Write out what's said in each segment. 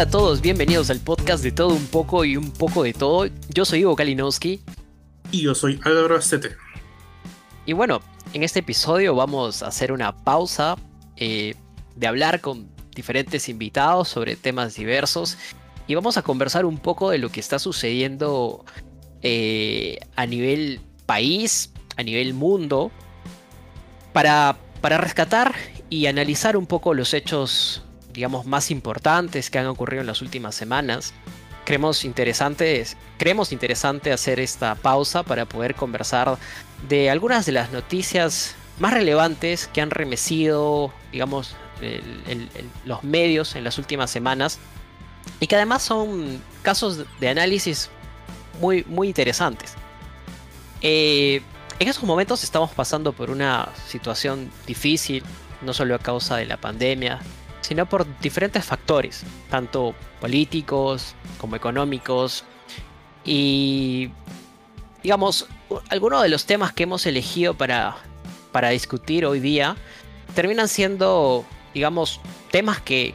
Hola a todos, bienvenidos al podcast de todo un poco y un poco de todo. Yo soy Ivo Kalinowski. Y yo soy Álvaro Astete. Y bueno, en este episodio vamos a hacer una pausa eh, de hablar con diferentes invitados sobre temas diversos y vamos a conversar un poco de lo que está sucediendo eh, a nivel país, a nivel mundo, para, para rescatar y analizar un poco los hechos, digamos, más importantes que han ocurrido en las últimas semanas. Creemos interesante, creemos interesante hacer esta pausa para poder conversar de algunas de las noticias más relevantes que han remecido, digamos, los medios en las últimas semanas y que además son casos de análisis muy, muy interesantes. Eh, en estos momentos estamos pasando por una situación difícil, no solo a causa de la pandemia, sino por diferentes factores, tanto políticos como económicos. Y, digamos, algunos de los temas que hemos elegido para, para discutir hoy día terminan siendo, digamos, temas que,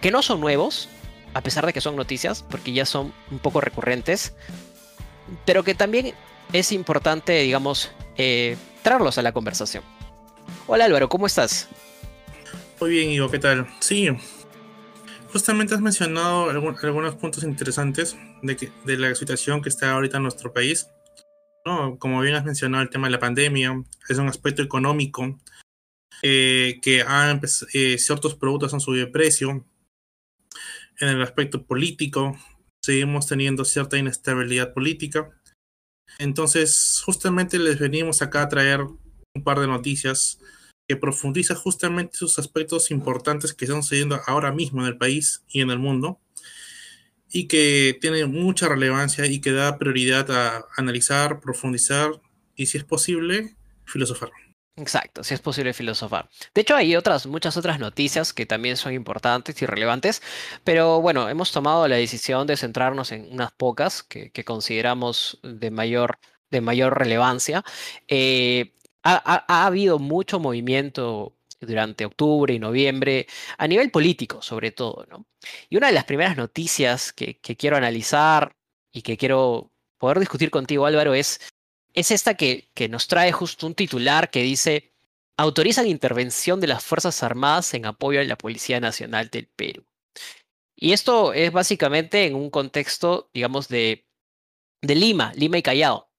que no son nuevos, a pesar de que son noticias, porque ya son un poco recurrentes, pero que también es importante, digamos, eh, traerlos a la conversación. Hola Álvaro, ¿cómo estás? Muy bien, Ivo, ¿qué tal? Sí, justamente has mencionado algunos puntos interesantes de, la situación que está ahorita en nuestro país. ¿no? Como bien has mencionado, el tema de la pandemia es un aspecto económico eh, que eh, ciertos productos han subido de precio, en el aspecto político, seguimos teniendo cierta inestabilidad política. Entonces, justamente les venimos acá a traer un par de noticias que profundizan justamente sus aspectos importantes que están sucediendo ahora mismo en el país y en el mundo y que tienen mucha relevancia y que da prioridad a analizar, profundizar y, si es posible, filosofar. Exacto, si es posible filosofar. De hecho, hay otras, muchas otras noticias que también son importantes y relevantes, pero bueno, hemos tomado la decisión de centrarnos en unas pocas que, consideramos de mayor, de mayor relevancia. Eh, ha, habido mucho movimiento durante octubre y noviembre, a nivel político sobre todo, ¿no? Y una de las primeras noticias que, que quiero analizar y que quiero poder discutir contigo, Álvaro, es es esta que, nos trae justo un titular que dice, autorizan intervención de las Fuerzas Armadas en apoyo a la Policía Nacional del Perú. Y esto es básicamente en un contexto, digamos, de, de Lima, Lima y Callao.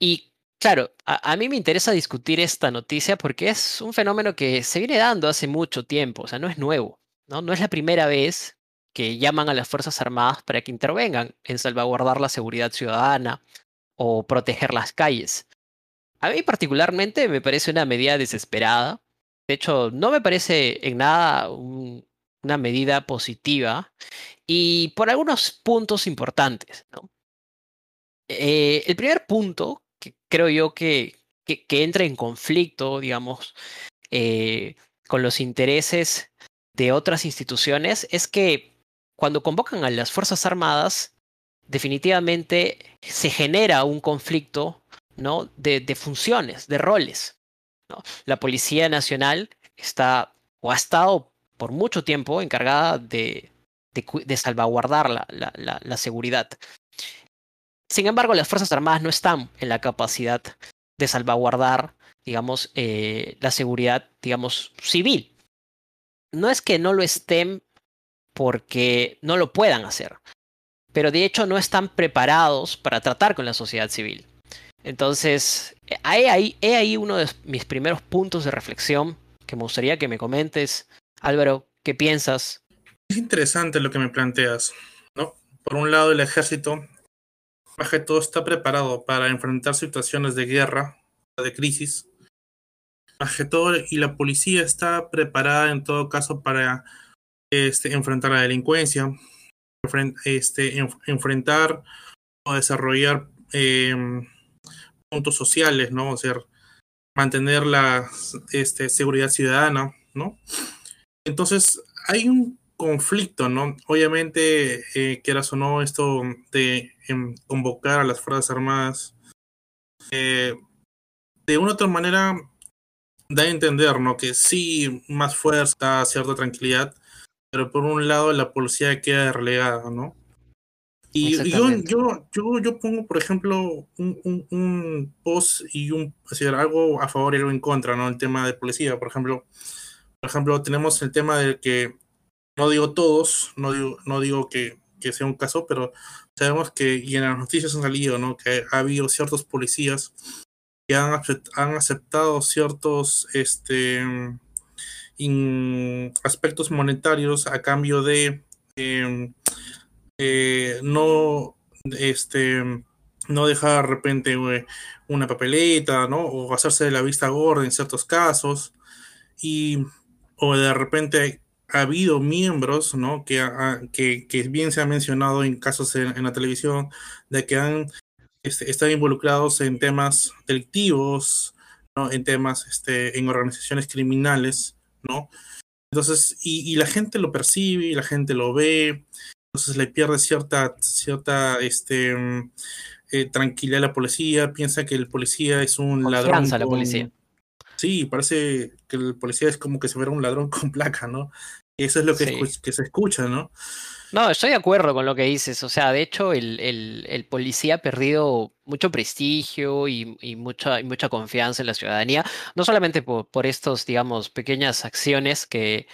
Y claro, a, mí me interesa discutir esta noticia porque es un fenómeno que se viene dando hace mucho tiempo, o sea, no es nuevo, ¿no? No es la primera vez que llaman a las Fuerzas Armadas para que intervengan en salvaguardar la seguridad ciudadana o proteger las calles. A mí particularmente me parece una medida desesperada. De hecho, no me parece en nada una medida positiva y por algunos puntos importantes. Eh, el primer punto, creo yo que, que, entra en conflicto, digamos, eh, con los intereses de otras instituciones, es que cuando convocan a las Fuerzas Armadas, definitivamente se genera un conflicto ¿no? de, funciones, de roles. La Policía Nacional está o ha estado por mucho tiempo encargada de, de, salvaguardar la, la, seguridad. Sin embargo, las Fuerzas Armadas no están en la capacidad de salvaguardar, digamos, eh, la seguridad, digamos, civil. No es que no lo estén porque no lo puedan hacer, pero de hecho no están preparados para tratar con la sociedad civil. Entonces, he ahí, uno de mis primeros puntos de reflexión que me gustaría que me comentes. Álvaro, ¿qué piensas? Es interesante lo que me planteas, ¿no? Por un lado, el ejército, que todo, está preparado para enfrentar situaciones de guerra, de crisis. Más todo, y la policía está preparada en todo caso para este, enfrentar la delincuencia, este, enfrentar o desarrollar em, puntos sociales, ¿no? O sea, mantener la este, seguridad ciudadana, ¿no? Entonces, hay un conflicto, ¿no? Obviamente, eh, quieras o no, esto de em, convocar a las Fuerzas Armadas, eh, de una u otra manera, da a entender, ¿no? Que sí, más fuerza, cierta tranquilidad, pero por un lado la policía queda relegada, ¿no? Y yo, yo, yo, yo, pongo, por ejemplo, un, un, post y un, algo a favor y algo en contra, ¿no? El tema de policía, por ejemplo. Por ejemplo, tenemos el tema del que, no digo todos, no digo, no digo que, que sea un caso, pero sabemos que, y en las noticias han salido, ¿no? Que ha habido ciertos policías que han, aceptado ciertos, este, aspectos monetarios a cambio de em, eh, no este no dejar de repente una papeleta, ¿no? O hacerse de la vista gorda en ciertos casos. Y, o de repente ha habido miembros, ¿no? Que, que, que, bien se ha mencionado en casos en, la televisión, de que han este, estado involucrados en temas delictivos, ¿no? En temas, este, en organizaciones criminales, ¿no? Entonces, y, y la gente lo percibe, y la gente lo ve, entonces le pierde cierta, cierta este, mm, eh, tranquilidad a la policía, piensa que el policía es un ladrón. la policía. Sí, parece que el policía es como que se fuera un ladrón con placa, ¿no? Y eso es lo que, que, se escucha, ¿no? No, estoy de acuerdo con lo que dices. O sea, de hecho, el, el, el policía ha perdido mucho prestigio y, y, mucha, y mucha confianza en la ciudadanía, no solamente por, por estos, digamos, pequeñas acciones que,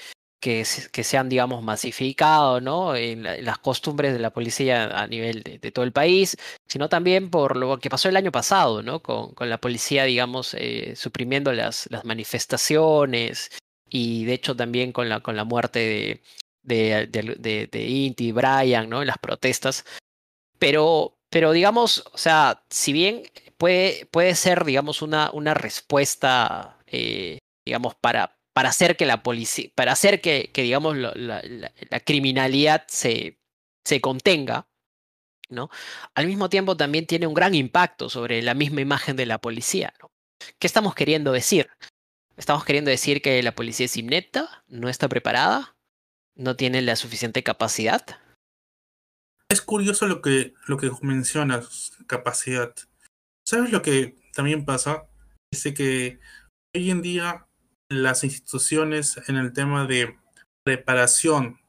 que, que se han, digamos, masificado ¿no? en, las costumbres de la policía a nivel de, todo el país, sino también por lo que pasó el año pasado, ¿no? con, con la policía, digamos, eh, suprimiendo las, las manifestaciones y de hecho también con la, con la muerte de, de, de, Inti y Brian, ¿no? en las protestas. Pero, pero digamos, o sea, si bien puede, puede ser, digamos, una, una respuesta, eh, digamos, para, para hacer que la policía, para hacer que, que digamos, la, criminalidad se, se contenga, ¿no? Al mismo tiempo también tiene un gran impacto sobre la misma imagen de la policía, ¿no? ¿Qué estamos queriendo decir? ¿Estamos queriendo decir que la policía es inepta? ¿No está preparada? ¿No tiene la suficiente capacidad? Es curioso lo que, lo que mencionas, capacidad. ¿Sabes lo que también pasa? Dice que hoy en día las instituciones en el tema de preparación,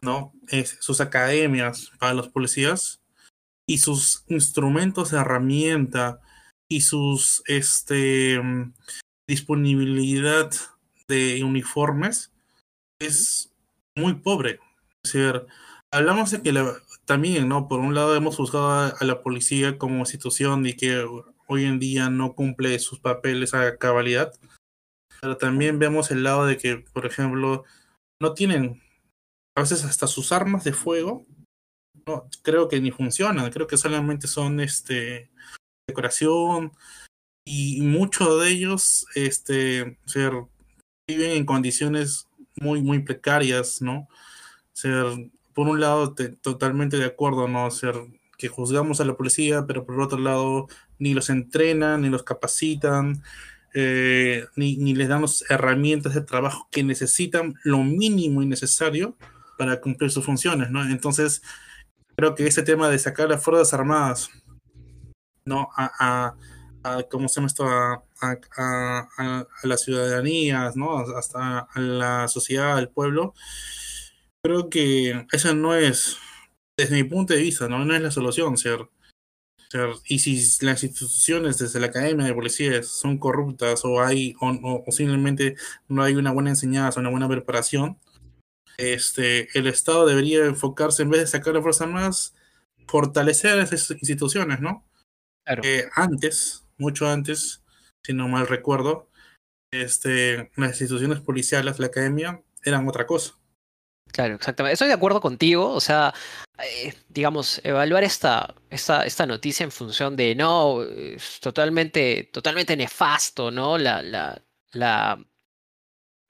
¿no? sus academias para los policías y sus instrumentos de herramienta y sus este disponibilidad de uniformes es muy pobre. Es decir, hablamos de que también, ¿no? Por un lado hemos buscado a, la policía como institución y que hoy en día no cumple sus papeles a cabalidad. Pero también vemos el lado de que, por ejemplo, no tienen a veces hasta sus armas de fuego. No, creo que ni funcionan, creo que solamente son este decoración y muchos de ellos este ser, viven en condiciones muy muy precarias, ¿no? Ser por un lado totalmente de acuerdo, ¿no? Ser que juzgamos a la policía, pero por otro lado ni los entrenan, ni los capacitan, eh, ni, ni, les damos herramientas de trabajo que necesitan lo mínimo y necesario para cumplir sus funciones, ¿no? Entonces, creo que ese tema de sacar las Fuerzas Armadas, ¿no? A, a, ¿cómo se llama esto? A, a, a, las ciudadanías, ¿no? Hasta a la sociedad, al pueblo, creo que esa no es, desde mi punto de vista, ¿no? No es la solución, ¿cierto? Y si las instituciones desde la academia de policía son corruptas o hay o, simplemente no hay una buena enseñanza, una buena preparación, este, el Estado debería enfocarse en vez de sacar a fuerzas más, fortalecer esas instituciones, ¿no? Claro. antes, mucho antes, si no mal recuerdo, este, las instituciones policiales, la academia, eran otra cosa. Claro, exactamente. Estoy de acuerdo contigo. O sea, eh, digamos, evaluar esta, esta, esta, noticia en función de no, es totalmente, totalmente nefasto, ¿no? La, la, la,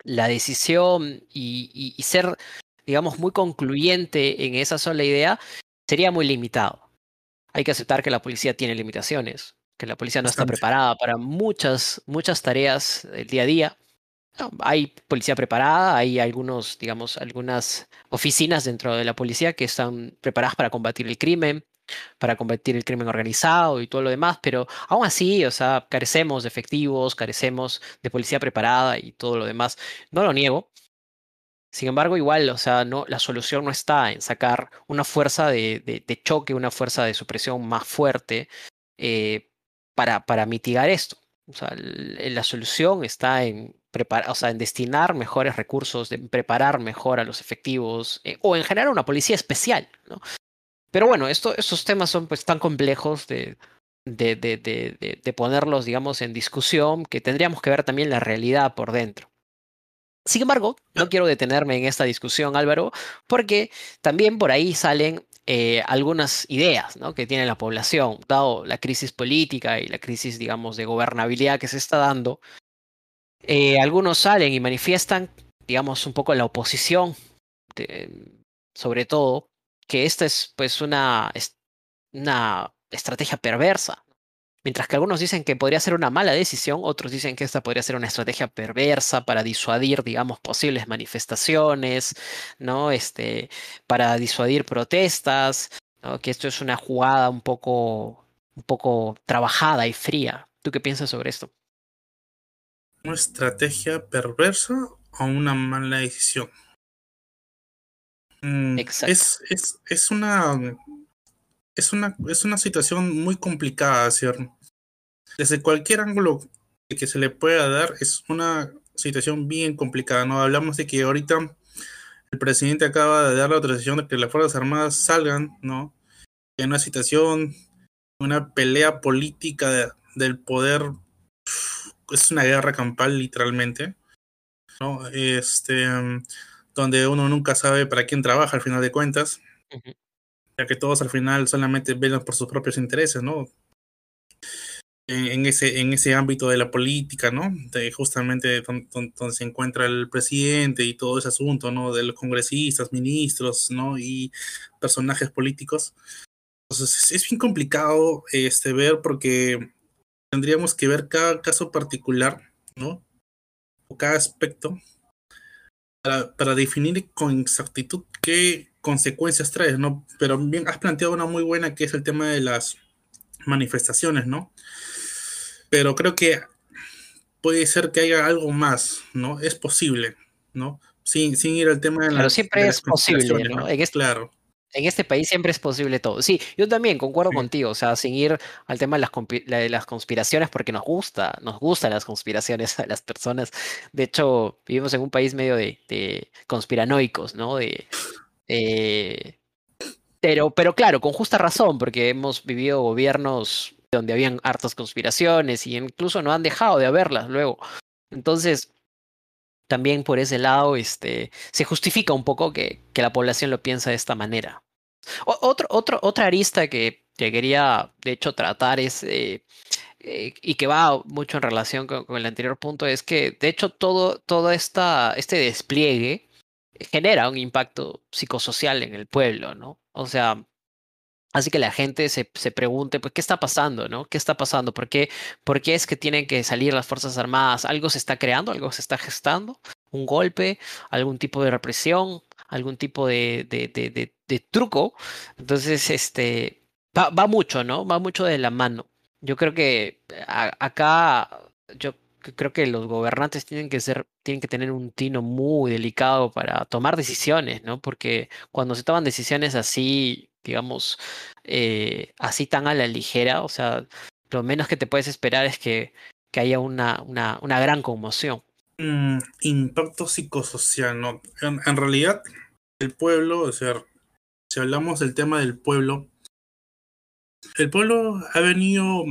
la decisión y, y, ser, digamos, muy concluyente en esa sola idea sería muy limitado. Hay que aceptar que la policía tiene limitaciones, que la policía no está preparada para muchas, muchas tareas del día a día hay policía preparada, hay algunos, digamos, algunas oficinas dentro de la policía que están preparadas para combatir el crimen, para combatir el crimen organizado y todo lo demás, pero aún así, o sea, carecemos de efectivos, carecemos de policía preparada y todo lo demás. No lo niego, Sin embargo, igual, o sea, no, la solución no está en sacar una fuerza de, de, choque, una fuerza de supresión más fuerte eh, para, para mitigar esto. O sea, la solución está en en destinar mejores recursos, en preparar mejor a los efectivos eh, o en generar una policía especial, ¿no? Pero bueno, esto, estos temas son pues tan complejos de, ponerlos, digamos, en discusión que tendríamos que ver también la realidad por dentro. Sin embargo, no quiero detenerme en esta discusión, Álvaro, porque también por ahí salen eh, algunas ideas que tiene la población, dado la crisis política y la crisis, digamos, de gobernabilidad que se está dando. Eh, algunos salen y manifiestan, digamos, un poco la oposición, sobre todo, que esta es pues una, una estrategia perversa Mientras que algunos dicen que podría ser una mala decisión, otros dicen que esta podría ser una estrategia perversa para disuadir, digamos, posibles manifestaciones, ¿no? Este, para disuadir protestas, que esto es una jugada un poco, un poco trabajada y fría. ¿Tú qué piensas sobre esto? ¿Una estrategia perversa o una mala decisión? Mm, Exacto. Es, es, es una es una, es una situación muy complicada, ¿cierto? Desde cualquier ángulo que se le pueda dar, es una situación bien complicada, ¿no? Hablamos de que ahorita el presidente acaba de dar la autorización de que las Fuerzas Armadas salgan, ¿no? En una situación, una pelea política del poder, es una guerra campal literalmente, ¿no? Este, donde uno nunca sabe para quién trabaja al final de cuentas ya que todos al final solamente velan por sus propios intereses, ¿no? En, ese, en ese ámbito de la política, ¿no? De justamente donde, se encuentra el presidente y todo ese asunto, ¿no? De los congresistas, ministros, ¿no? Y personajes políticos. Entonces es bien complicado este, ver porque tendríamos que ver cada caso particular, ¿no? O cada aspecto para, para definir con exactitud qué consecuencias trae, ¿no? Pero bien, has planteado una muy buena que es el tema de las manifestaciones, ¿no? Pero creo que puede ser que haya algo más, ¿no? Es posible, ¿no? Sin, sin ir al tema de Pero siempre es posible, ¿no? En este, claro. En este país siempre es posible todo. Sí, yo también concuerdo contigo, o sea, sin ir al tema de las, de las conspiraciones, porque nos gusta, nos gustan las conspiraciones a las personas. De hecho, vivimos en un país medio de, de conspiranoicos, ¿no? De, eh, pero, pero claro, con justa razón, porque hemos vivido gobiernos donde habían hartas conspiraciones y incluso no han dejado de haberlas luego. Entonces, también por ese lado, este, se justifica un poco que, que la población lo piensa de esta manera. otro, otro, otra arista que, que, quería, de hecho, tratar es, eh, eh, y que va mucho en relación con, con, el anterior punto, es que, de hecho, todo, todo esta, este despliegue genera un impacto psicosocial en el pueblo, ¿no? O sea, Así que la gente se, se, pregunte, pues, ¿qué está pasando, no? ¿Qué está pasando? ¿Por qué, ¿Por qué es que tienen que salir las Fuerzas Armadas? ¿Algo se está creando? ¿Algo se está gestando? ¿Un golpe? ¿Algún tipo de represión? ¿Algún tipo de, de, de, truco? Entonces, este, va, va, mucho, ¿no? Va mucho de la mano. Yo creo que acá, yo creo que los gobernantes tienen que ser, tienen que tener un tino muy delicado para tomar decisiones, ¿no? Porque cuando se toman decisiones así, digamos, eh, así tan a la ligera, o sea, lo menos que te puedes esperar es que, que haya una, una, una gran conmoción. Mm, impacto psicosocial, ¿no? En, realidad, el pueblo, o sea, si hablamos del tema del pueblo, el pueblo ha venido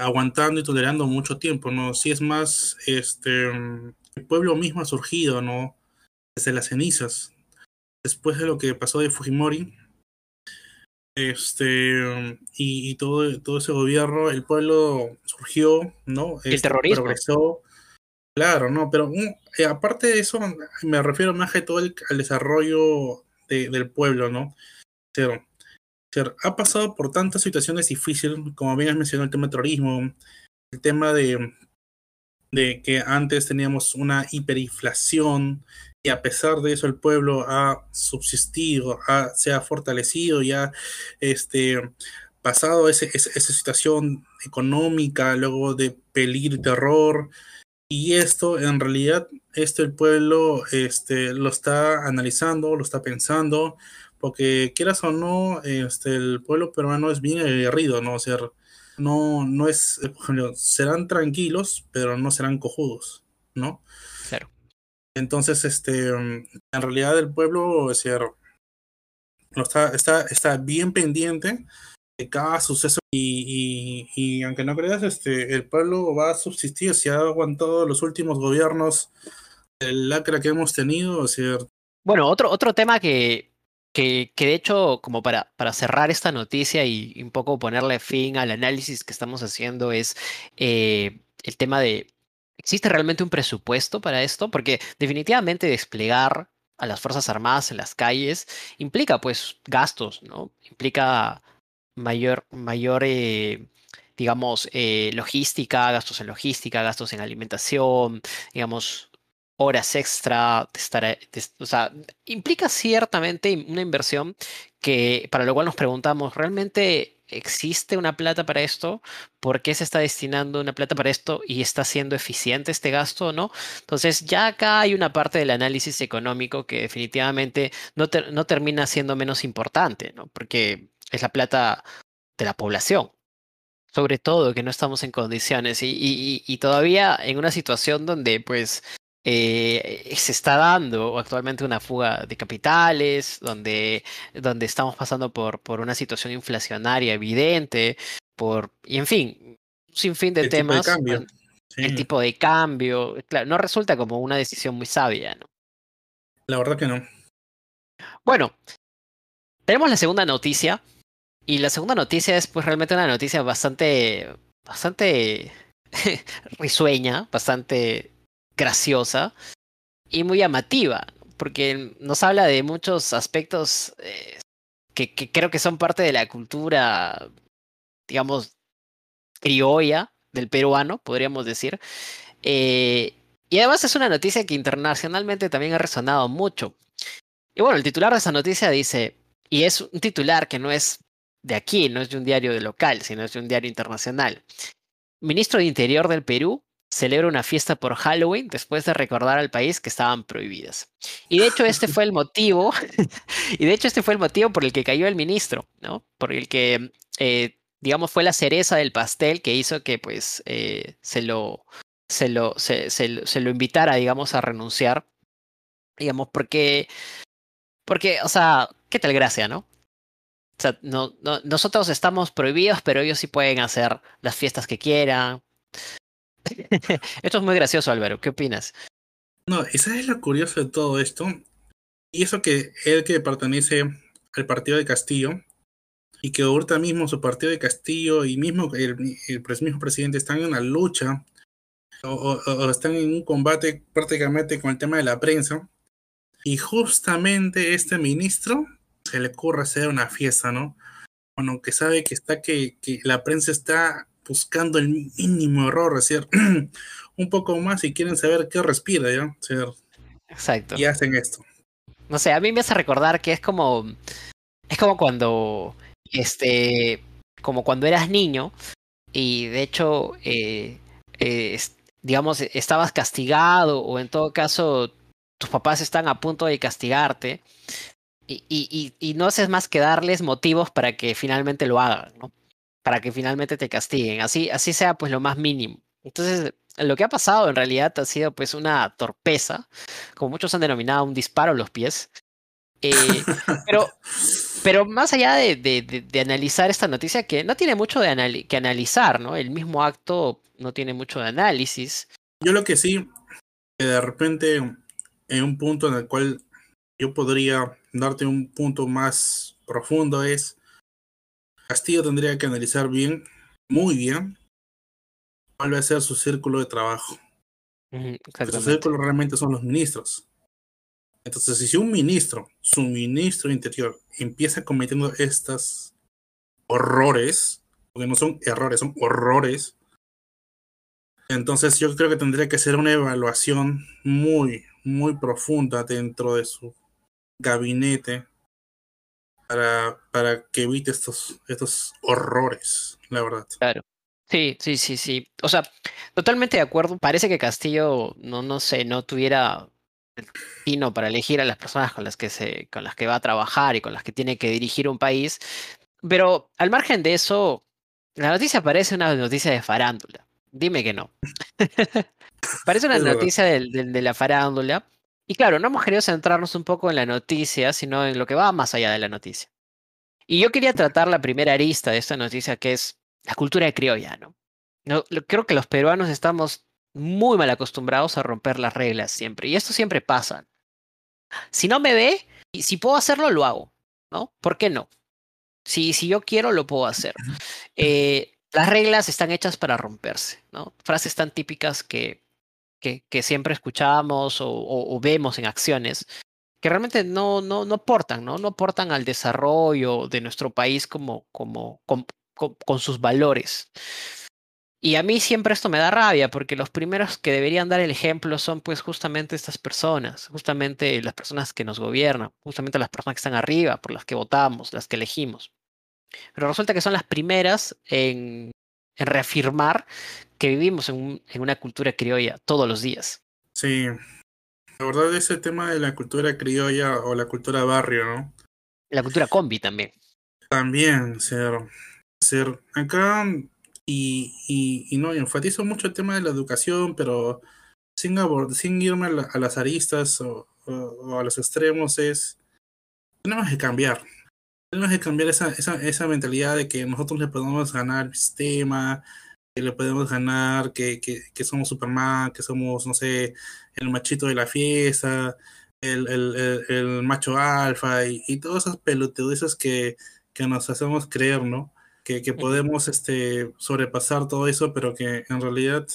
aguantando y tolerando mucho tiempo, ¿no? Si es más, este, el pueblo mismo ha surgido, ¿no? Desde las cenizas. Después de lo que pasó de Fujimori, este, y, todo, todo ese gobierno, el pueblo surgió, ¿no? El este, terrorismo. Progresó. Claro, no, pero mm, eh, aparte de eso, me refiero más que todo al desarrollo de, del pueblo, ¿no? Pero ha pasado por tantas situaciones difíciles, como bien has mencionado el tema del terrorismo, el tema de, de que antes teníamos una hiperinflación y a pesar de eso el pueblo ha subsistido, ha, se ha fortalecido y ha este, pasado ese, esa situación económica, luego de peligro y terror, Y esto, en realidad, esto el pueblo este, lo está analizando, lo está pensando, porque quieras o no, este, el pueblo peruano es bien aguerrido, ¿no? O sea, no, no es, serán tranquilos, pero no serán cojudos, ¿no? Claro. Entonces, este, en realidad el pueblo, lo está, está, está bien pendiente de cada suceso y, y, aunque no creas, este, el pueblo va a subsistir, si ha aguantado los últimos gobiernos, el lacra que hemos tenido, o sea... Bueno, otro, otro tema que, que, que, de hecho, como para, para cerrar esta noticia y, un poco ponerle fin al análisis que estamos haciendo es eh, el tema de, ¿existe realmente un presupuesto para esto? Porque definitivamente desplegar a las Fuerzas Armadas en las calles implica pues gastos, ¿no? Implica mayor, mayor eh, digamos, eh, logística, gastos en logística, gastos en alimentación, digamos, horas extra, estar, eh, o sea, implica ciertamente una inversión que para lo cual nos preguntamos, ¿realmente existe una plata para esto? ¿Por qué se está destinando una plata para esto y está siendo eficiente este gasto o no? Entonces, ya acá hay una parte del análisis económico que definitivamente no, no termina siendo menos importante, ¿no? Porque es la plata de la población. Sobre todo que no estamos en condiciones y, y, y todavía en una situación donde pues eh, se está dando actualmente una fuga de capitales, donde, donde estamos pasando por, por una situación inflacionaria evidente, por, y en fin, un sinfín de temas. El tipo de cambio, claro, no resulta como una decisión muy sabia, ¿no? La verdad que no. Bueno, tenemos la segunda noticia, y la segunda noticia es pues realmente una noticia bastante, bastante risueña, bastante graciosa y muy llamativa, porque nos habla de muchos aspectos eh, que, creo que son parte de la cultura, digamos, criolla del peruano, podríamos decir. Eh, y además es una noticia que internacionalmente también ha resonado mucho. Y bueno, el titular de esa noticia dice, y es un titular que no es de aquí, no es de un diario de local, sino es de un diario internacional. Ministro de Interior del Perú celebra una fiesta por Halloween después de recordar al país que estaban prohibidas. Y de hecho este fue el motivo, y de hecho este fue el motivo por el que cayó el ministro, ¿no? Por el que, eh, digamos, fue la cereza del pastel que hizo que pues eh, se lo, se lo, se, se, lo invitara, digamos, a renunciar, digamos, porque, porque, o sea, ¿qué tal gracia, no? O sea, no, no, nosotros estamos prohibidos, pero ellos sí pueden hacer las fiestas que quieran, esto es muy gracioso, Álvaro. ¿Qué opinas? No, y sabes lo curioso de todo esto. Y eso que él que pertenece al partido de Castillo, y que ahorita mismo su partido de Castillo y mismo el, mismo presidente están en una lucha o, están en un combate prácticamente con el tema de la prensa. Y justamente este ministro se le ocurre hacer una fiesta, ¿no? Bueno, que sabe que está que la prensa está buscando el mínimo error, es decir, un poco más y quieren saber qué respira, ¿ya? Exacto. Y hacen esto. No sé, a mí me hace recordar que es como. Es como cuando. Este. Como cuando eras niño. Y de hecho. Eh, eh, digamos, estabas castigado. O en todo caso. Tus papás están a punto de castigarte. Y, y, y no haces más que darles motivos para que finalmente lo hagan, ¿no? Para que finalmente te castiguen, así, así sea pues lo más mínimo. Entonces, lo que ha pasado en realidad ha sido pues una torpeza, como muchos han denominado un disparo a los pies. Eh, pero, pero más allá de, de, de, analizar esta noticia, que no tiene mucho de que analizar, ¿no? El mismo acto no tiene mucho de análisis. Yo lo que sí, que de repente, en un punto en el cual yo podría darte un punto más profundo es Castillo tendría que analizar bien, muy bien, cuál va a ser su círculo de trabajo. su círculo realmente son los ministros. Entonces, si un ministro, su ministro interior, empieza cometiendo estos horrores, porque no son errores, son horrores, entonces yo creo que tendría que ser una evaluación muy, muy profunda dentro de su gabinete para, para que evite estos, estos horrores, la verdad. Claro. Sí, sí, sí, sí. O sea, totalmente de acuerdo. Parece que Castillo, no, no sé, no tuviera el tino para elegir a las personas con las que se, con las que va a trabajar y con las que tiene que dirigir un país. Pero al margen de eso, la noticia parece una noticia de farándula. Dime que no. parece una noticia de la farándula. Y claro, no hemos querido centrarnos un poco en la noticia, sino en lo que va más allá de la noticia. Y yo quería tratar la primera arista de esta noticia, que es la cultura criolla, ¿no? No, creo que los peruanos estamos muy mal acostumbrados a romper las reglas siempre. Y esto siempre pasa. Si no me ve, y si puedo hacerlo, lo hago, ¿no? ¿Por qué no? Si, si yo quiero, lo puedo hacer. Eh, las reglas están hechas para romperse, ¿no? Frases tan típicas que, que, siempre escuchamos o vemos en acciones que realmente no, no, no aportan, ¿no? No aportan al desarrollo de nuestro país como, como, con, con- con sus valores. Y a mí siempre esto me da rabia, porque los primeros que deberían dar el ejemplo son pues justamente estas personas, justamente las personas que nos gobiernan, justamente las personas que están arriba, por las que votamos, las que elegimos. Pero resulta que son las primeras en, en reafirmar que vivimos en, un- en una cultura criolla todos los días. Sí. La verdad, ese tema de la cultura criolla o la cultura barrio, ¿no? La cultura combi también. También ser, ser acá y, y, y no, enfatizo mucho el tema de la educación, pero sin, abord- sin irme a, la- a las aristas o, o- o a los extremos, es tenemos que cambiar. Tenemos que cambiar esa, esa, esa mentalidad de que nosotros le podemos ganar al sistema, que le podemos ganar, que, que, que somos Superman, que somos, no sé, el machito de la fiesta, el, el, el, el macho alfa y, y todas esas pelotudeces que, que nos hacemos creer, ¿no? Que, que podemos este, sobrepasar todo eso, pero que en realidad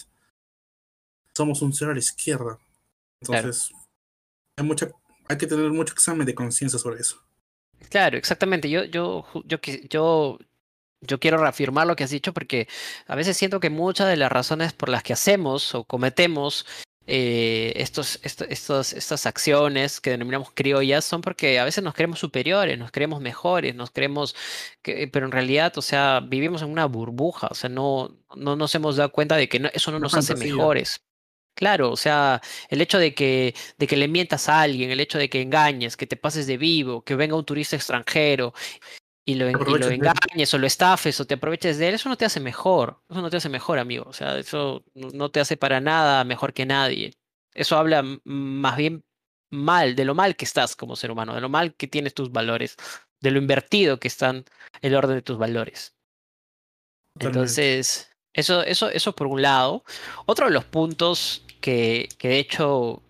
somos un cero a la izquierda. Claro. Entonces, hay, mucha, hay que tener mucho examen de conciencia sobre eso. Claro, exactamente. Yo, yo, yo, yo, yo quiero reafirmar lo que has dicho porque a veces siento que muchas de las razones por las que hacemos o cometemos eh, estos, esto- estos, estas acciones que denominamos criollas son porque a veces nos creemos superiores, nos creemos mejores, nos creemos que, pero en realidad, o sea, vivimos en una burbuja, o sea, no, no nos hemos dado cuenta de que no- eso no nos hace mejores. Claro, o sea, el hecho de que, de que le mientas a alguien, el hecho de que engañes, que te pases de vivo, que venga un turista extranjero y lo, y engañes o lo estafes o te aproveches de él, eso no te hace mejor, eso no te hace mejor, amigo. O sea, eso no te hace para nada mejor que nadie. Eso habla más bien mal, de lo mal que estás como ser humano, de lo mal que tienes tus valores, de lo invertido que están el orden de tus valores. Totalmente. Entonces, eso, eso, eso por un lado. Otro de los puntos que, de hecho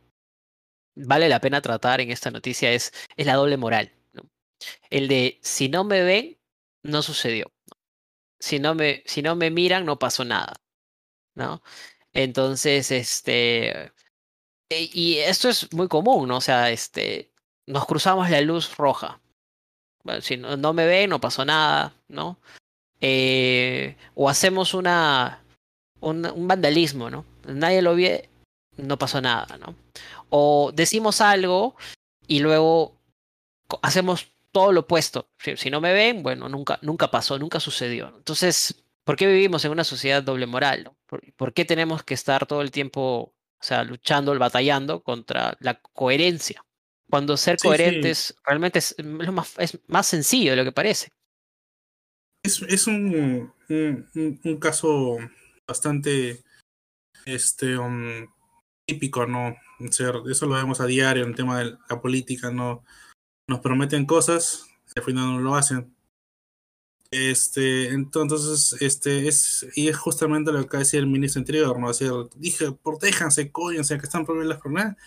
vale la pena tratar en esta noticia es, es la doble moral. El de si no me ven, no sucedió. Si no me, si no me miran, no pasó nada. ¿No? Entonces, este. e- Y esto es muy común, ¿no? O sea, este. Nos cruzamos la luz roja. Bueno, si no, no me ven, no pasó nada, ¿no? Eh, o hacemos una, un, un vandalismo, ¿no? Nadie lo ve, no pasó nada, ¿no? O decimos algo y luego hacemos todo lo opuesto. Si, si no me ven, bueno, nunca, nunca pasó, nunca sucedió. Entonces, ¿por qué vivimos en una sociedad doble moral? ¿no? ¿Por, por qué tenemos que estar todo el tiempo, o sea, luchando, batallando contra la coherencia? Cuando ser Sí, sí. coherentes realmente es, lo más, es más sencillo de lo que parece. Es, es un, un, un- un caso bastante este um, típico, ¿no? O sea, eso lo vemos a diario en el tema de la política, ¿no? Nos prometen cosas y al final no lo hacen. Este, entonces, este, es, y es justamente lo que acaba de decir el ministro interior, ¿no? Sea, dije, protéjanse, cóyanse, que están prohibidas las problemas.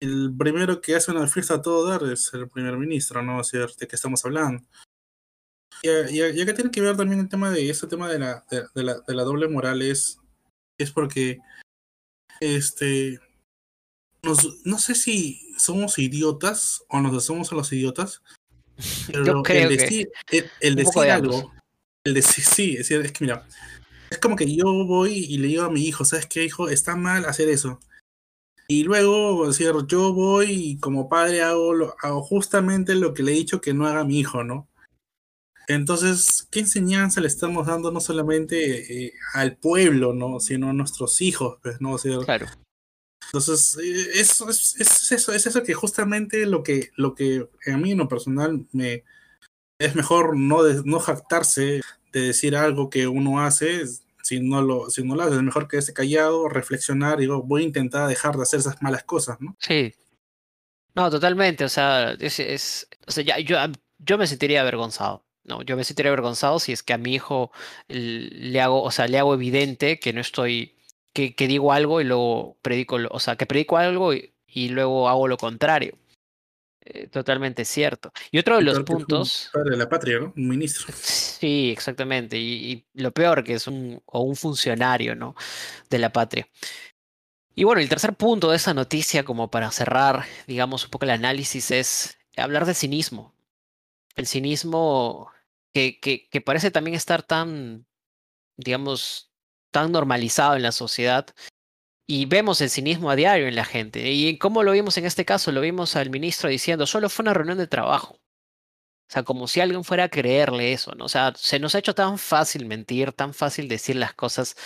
El primero que hace una fiesta a todo dar es el primer ministro, ¿no? O sea, de que estamos hablando. Y, y, y acá tiene que ver también el tema de ese tema de la, de, de la, de la doble moral es, es porque este nos, no sé si somos idiotas o nos hacemos a los idiotas, pero Yo creo el que decir, el, el poco decir de algo, el decir, sí, es, es que mira, es como que yo voy y le digo a mi hijo, ¿sabes qué, hijo? Está mal hacer eso. Y luego, decir, yo voy y como padre hago, lo, hago justamente lo que le he dicho que no haga mi hijo, ¿no? Entonces, ¿qué enseñanza le estamos dando no solamente eh, al pueblo, ¿no? sino a nuestros hijos? Pues, ¿no? claro. Entonces, eh, eso es, eso, es eso que justamente lo que, lo que a mí en lo personal me es mejor no, no jactarse de decir algo que uno hace si no lo, si lo hace, es mejor quedarse callado, reflexionar y digo, voy a intentar dejar de hacer esas malas cosas, ¿no? Sí. No, totalmente, o sea, es, es o sea, ya, yo, yo me sentiría avergonzado. No, yo me sentiría avergonzado si es que a mi hijo le hago, o sea, le hago evidente que no estoy, que, que digo algo y luego predico, o sea, que predico algo y, y luego hago lo contrario. Eh, totalmente cierto. Y otro de los puntos. padre de la patria, ¿no? Un ministro. Sí, exactamente. Y, lo peor que es un, o un funcionario, ¿no? De la patria. Y bueno, el tercer punto de esa noticia, como para cerrar, digamos, un poco el análisis, es hablar de cinismo. El cinismo que, que, que parece también estar tan, digamos, tan normalizado en la sociedad y vemos el cinismo a diario en la gente. ¿Y cómo lo vimos en este caso? Lo vimos al ministro diciendo, solo fue una reunión de trabajo. O sea, como si alguien fuera a creerle eso, ¿no? O sea, se nos ha hecho tan fácil mentir, tan fácil decir las cosas.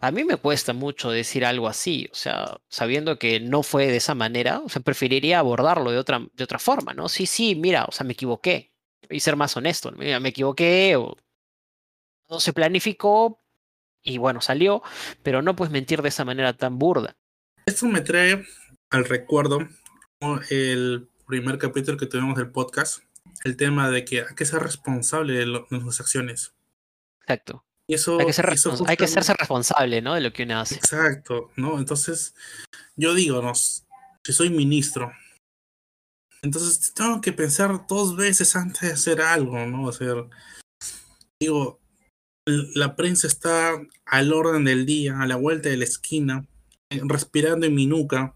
A mí me cuesta mucho decir algo así, o sea, sabiendo que no fue de esa manera, o sea, preferiría abordarlo de otra, de otra forma, ¿no? Sí, sí, mira, o sea, me equivoqué. Y ser más honesto, me equivoqué o no se planificó, y bueno, salió, pero no puedes mentir de esa manera tan burda. Esto me trae al recuerdo el primer capítulo que tuvimos del podcast, el tema de que hay que ser responsable de, nuestras acciones. Exacto. Y eso, hay que, ser hay que serse responsable, ¿no? De lo que uno hace. Exacto, ¿no? Entonces, yo digo, ¿no? si soy ministro, entonces tengo que pensar dos veces antes de hacer algo, ¿no? O sea, digo, la prensa está al orden del día, a la vuelta de la esquina, eh, respirando en mi nuca.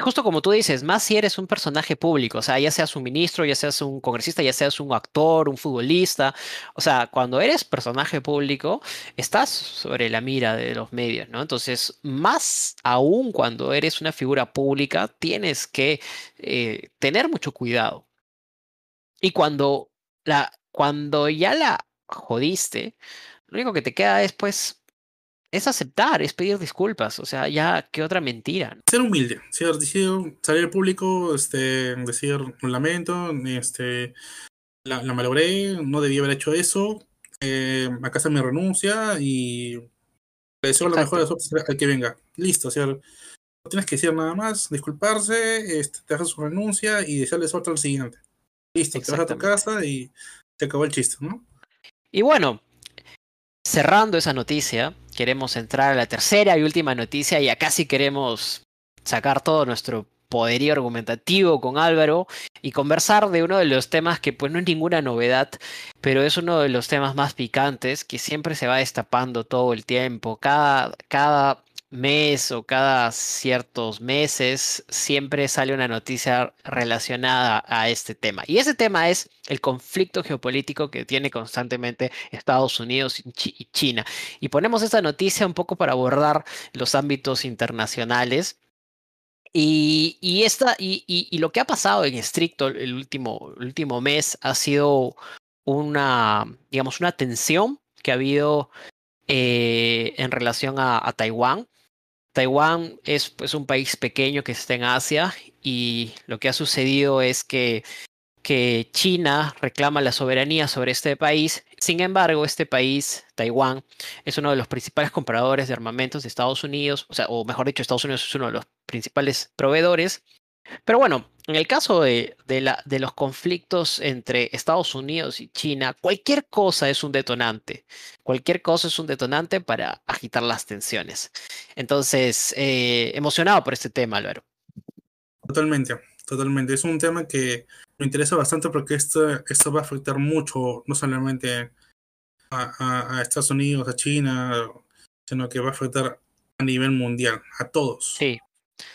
Justo como tú dices, más si eres un personaje público, o sea, ya seas un ministro, ya seas un congresista, ya seas un actor, un futbolista, o sea, cuando eres personaje público, estás sobre la mira de los medios, ¿no? Entonces, más aún cuando eres una figura pública, tienes que eh, tener mucho cuidado. Y cuando, la, cuando ya la jodiste, lo único que te queda después es aceptar, es pedir disculpas. O sea, ya, ¿qué otra mentira? Ser humilde, ser, decir, salir al público, este, decir un lamento, este, la, la, malogré, no debía haber hecho eso, eh, acá está mi renuncia y le deseo lo mejor al que venga. Listo, o sea, no tienes que decir nada más, disculparse, este, te haces su renuncia y desearle suerte al siguiente. Listo, te vas a tu casa y se acabó el chiste, ¿no? Y bueno, cerrando esa noticia, queremos entrar a la tercera y última noticia y acá sí queremos sacar todo nuestro poderío argumentativo con Álvaro y conversar de uno de los temas que pues no es ninguna novedad, pero es uno de los temas más picantes que siempre se va destapando todo el tiempo. Cada, cada mes o cada ciertos meses siempre sale una noticia relacionada a este tema. Y ese tema es el conflicto geopolítico que tiene constantemente Estados Unidos y China. Y ponemos esta noticia un poco para abordar los ámbitos internacionales. Y, y, esta, y, y, lo que ha pasado en estricto el último, último mes ha sido una, digamos, una tensión que ha habido eh, en relación a Taiwán. Taiwán es pues, un país pequeño que está en Asia y lo que ha sucedido es que, que China reclama la soberanía sobre este país. Sin embargo, este país, Taiwán, es uno de los principales compradores de armamentos de Estados Unidos, o sea, o mejor dicho, Estados Unidos es uno de los principales proveedores. Pero bueno, en el caso de, la, de, los conflictos entre Estados Unidos y China, cualquier cosa es un detonante. Cualquier cosa es un detonante para agitar las tensiones. Entonces, eh, emocionado por este tema, Álvaro. Totalmente, totalmente. Es un tema que me interesa bastante porque esto, esto va a afectar mucho, no solamente a, a Estados Unidos, a China, sino que va a afectar a nivel mundial, a todos. Sí,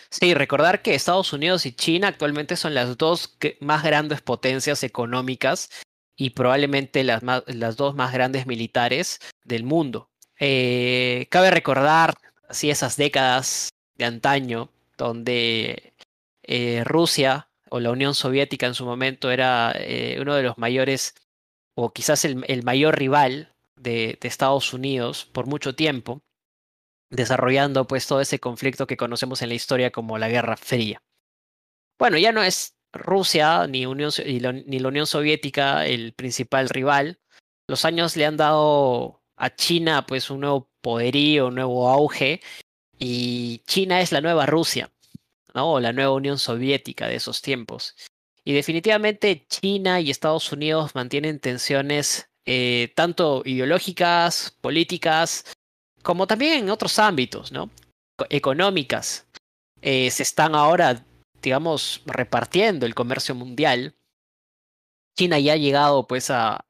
Sí, recordar que Estados Unidos y China actualmente son las dos más grandes potencias económicas y probablemente las, las dos más grandes militares del mundo. Eh, cabe recordar así esas décadas de antaño donde eh, Rusia o la Unión Soviética en su momento era eh, uno de los mayores o quizás el, mayor rival de, Estados Unidos por mucho tiempo, desarrollando pues todo ese conflicto que conocemos en la historia como la Guerra Fría. Bueno, ya no es Rusia ni, Unión, ni la Unión Soviética el principal rival. Los años le han dado a China pues un nuevo poderío, un nuevo auge, y China es la nueva Rusia. O la nueva Unión Soviética de esos tiempos. Y definitivamente China y Estados Unidos mantienen tensiones eh, tanto ideológicas, políticas, como también en otros ámbitos, ¿no? Económicas. Eh, se están ahora, digamos, repartiendo el comercio mundial. China ya ha llegado pues a,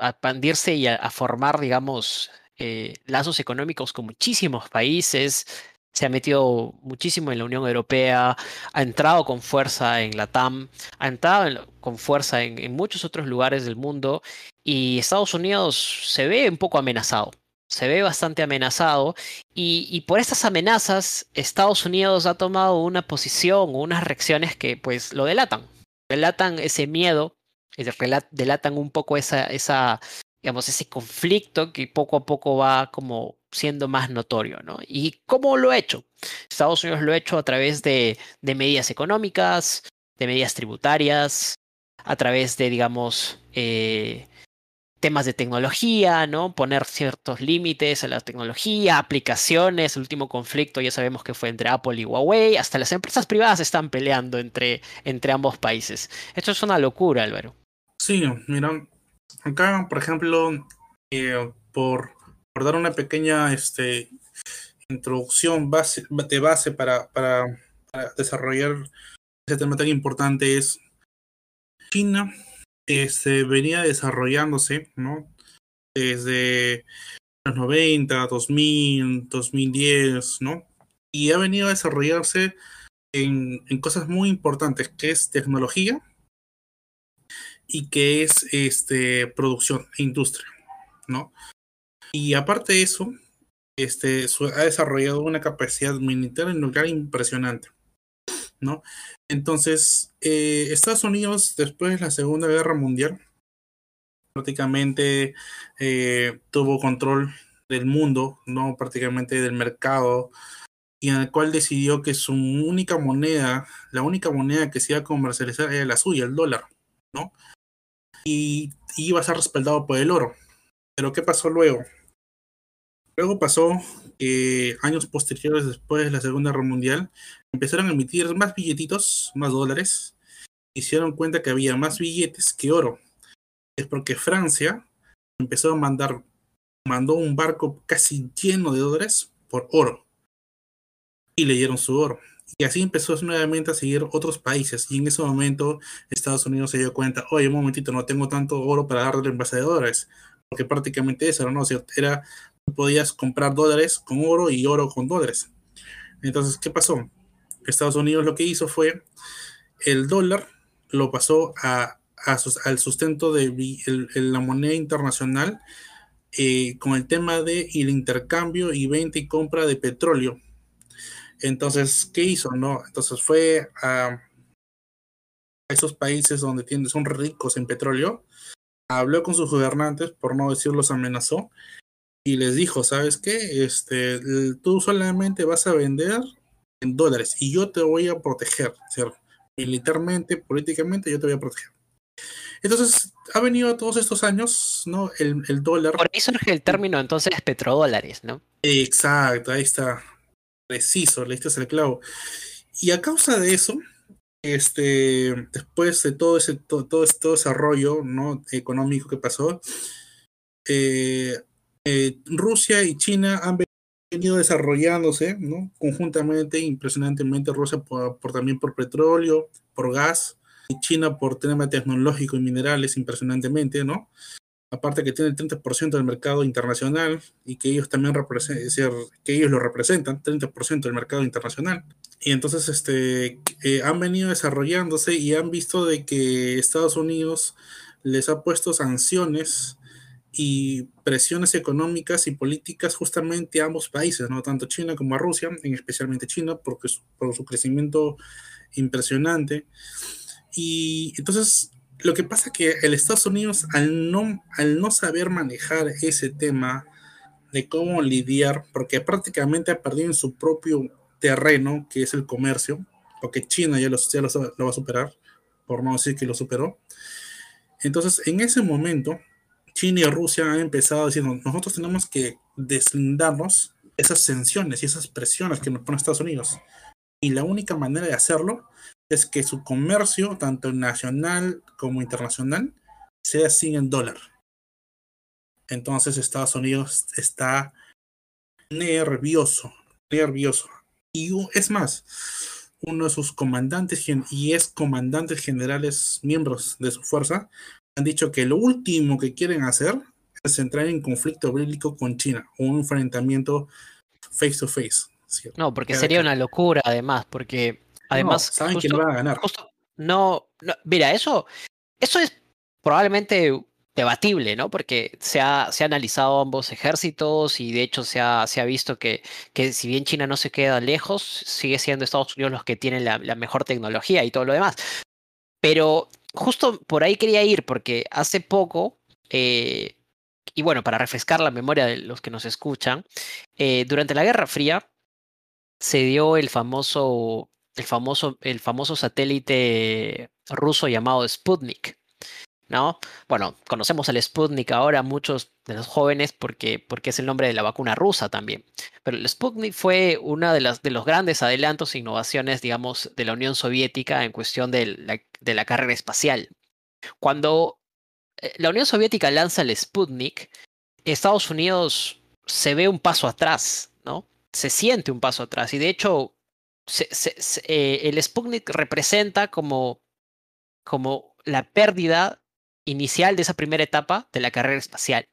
expandirse y a, formar, digamos, eh, lazos económicos con muchísimos países, se ha metido muchísimo en la Unión Europea, ha entrado con fuerza en la TAM, ha entrado con fuerza en, muchos otros lugares del mundo y Estados Unidos se ve un poco amenazado, se ve bastante amenazado y, por estas amenazas Estados Unidos ha tomado una posición o unas reacciones que pues lo delatan, delatan ese miedo, delatan un poco esa, esa digamos, ese conflicto que poco a poco va como siendo más notorio, ¿no? ¿Y cómo lo ha hecho? Estados Unidos lo ha hecho a través de, medidas económicas, de medidas tributarias, a través de, digamos, eh, temas de tecnología, ¿no? Poner ciertos límites a la tecnología, aplicaciones. Último conflicto ya sabemos que fue entre Apple y Huawei. Hasta las empresas privadas están peleando entre, entre ambos países. Esto es una locura, Álvaro. Sí, mira, acá, por ejemplo, eh, por dar una pequeña este, introducción de base para, para, desarrollar ese tema tan importante es China este, venía desarrollándose ¿no? desde los 90, 2000, 2010, ¿no? Y ha venido a desarrollarse en, en cosas muy importantes, que es tecnología y que es este, producción e industria, ¿no? Y aparte de eso, este, ha desarrollado una capacidad militar en lugar impresionante. ¿No? Entonces, eh, Estados Unidos, después de la Segunda Guerra Mundial, prácticamente eh, tuvo control del mundo, ¿no? prácticamente del mercado, y en el cual decidió que su única moneda, la única moneda que se iba a comercializar era la suya, el dólar, ¿no? Y iba a ser respaldado por el oro. Pero ¿qué pasó luego? Luego pasó que años posteriores, después de la Segunda Guerra Mundial, empezaron a emitir más billetitos, más dólares. Hicieron cuenta que había más billetes que oro. Es porque Francia empezó a mandar, mandó un barco casi lleno de dólares por oro. Y le dieron su oro. Y así empezó nuevamente a seguir otros países. Y en ese momento Estados Unidos se dio cuenta, oye, un momentito, no tengo tanto oro para darle en base de dólares. Porque prácticamente eso ¿no? era podías comprar dólares con oro y oro con dólares. Entonces, ¿qué pasó? Estados Unidos lo que hizo fue el dólar lo pasó a, al sustento de la moneda internacional eh, con el tema de el intercambio y venta y compra de petróleo. Entonces, ¿qué hizo? No, entonces fue a, esos países donde tienen, son ricos en petróleo, habló con sus gobernantes, por no decir los amenazó, y les dijo, ¿sabes qué? Este, tú solamente vas a vender en dólares y yo te voy a proteger, militarmente, políticamente, yo te voy a proteger. Entonces, ha venido todos estos años, ¿no? El, el dólar. Por ahí surge el término entonces petrodólares, ¿no? Exacto, ahí está. Preciso, le diste el clavo. Y a causa de eso, este, después de todo ese, todo, todo este desarrollo ¿no? económico que pasó, eh, eh, Rusia y China han venido desarrollándose ¿no? conjuntamente, impresionantemente, Rusia por, también por petróleo, por gas, y China por tema tecnológico y minerales, impresionantemente, ¿no? Aparte que tiene el 30% del mercado internacional y que ellos también representan, que ellos lo representan, 30% del mercado internacional. Y entonces este, eh, han venido desarrollándose y han visto de que Estados Unidos les ha puesto sanciones y presiones económicas y políticas justamente a ambos países, ¿no? tanto China como a Rusia, en especialmente China, porque por su crecimiento impresionante. Y entonces lo que pasa es que el Estados Unidos, al no, al no saber manejar ese tema de cómo lidiar, porque prácticamente ha perdido en su propio terreno, que es el comercio, porque China ya, lo, lo va a superar, por no decir que lo superó. Entonces, en ese momento, China y Rusia han empezado diciendo, nosotros tenemos que deslindarnos esas tensiones y esas presiones que nos pone Estados Unidos. Y la única manera de hacerlo es que su comercio, tanto nacional como internacional, sea sin el dólar. Entonces Estados Unidos está nervioso, nervioso. Y es más, uno de sus comandantes y es comandantes generales, miembros de su fuerza, han dicho que lo último que quieren hacer es entrar en conflicto bélico con China, un enfrentamiento face to face. No, porque sería una locura además, porque además... saben que no van a ganar. no, mira, eso, eso es probablemente debatible, ¿no? Porque se ha, se ha analizado ambos ejércitos y de hecho se ha, se ha visto que, que, si bien China no se queda lejos, sigue siendo Estados Unidos los que tienen la, mejor tecnología y todo lo demás. Pero justo por ahí quería ir, porque hace poco, eh, y bueno, para refrescar la memoria de los que nos escuchan, eh, durante la Guerra Fría se dio el famoso, el famoso, el famoso satélite ruso llamado Sputnik. ¿No? Bueno, conocemos al Sputnik ahora muchos de los jóvenes porque, porque es el nombre de la vacuna rusa también. Pero el Sputnik fue una de, de los grandes adelantos e innovaciones, digamos, de la Unión Soviética en cuestión de la, de la carrera espacial. Cuando eh, la Unión Soviética lanza el Sputnik, Estados Unidos se ve un paso atrás, ¿no? Se siente un paso atrás y de hecho eh, el Sputnik representa como, como la pérdida inicial de esa primera etapa de la carrera espacial.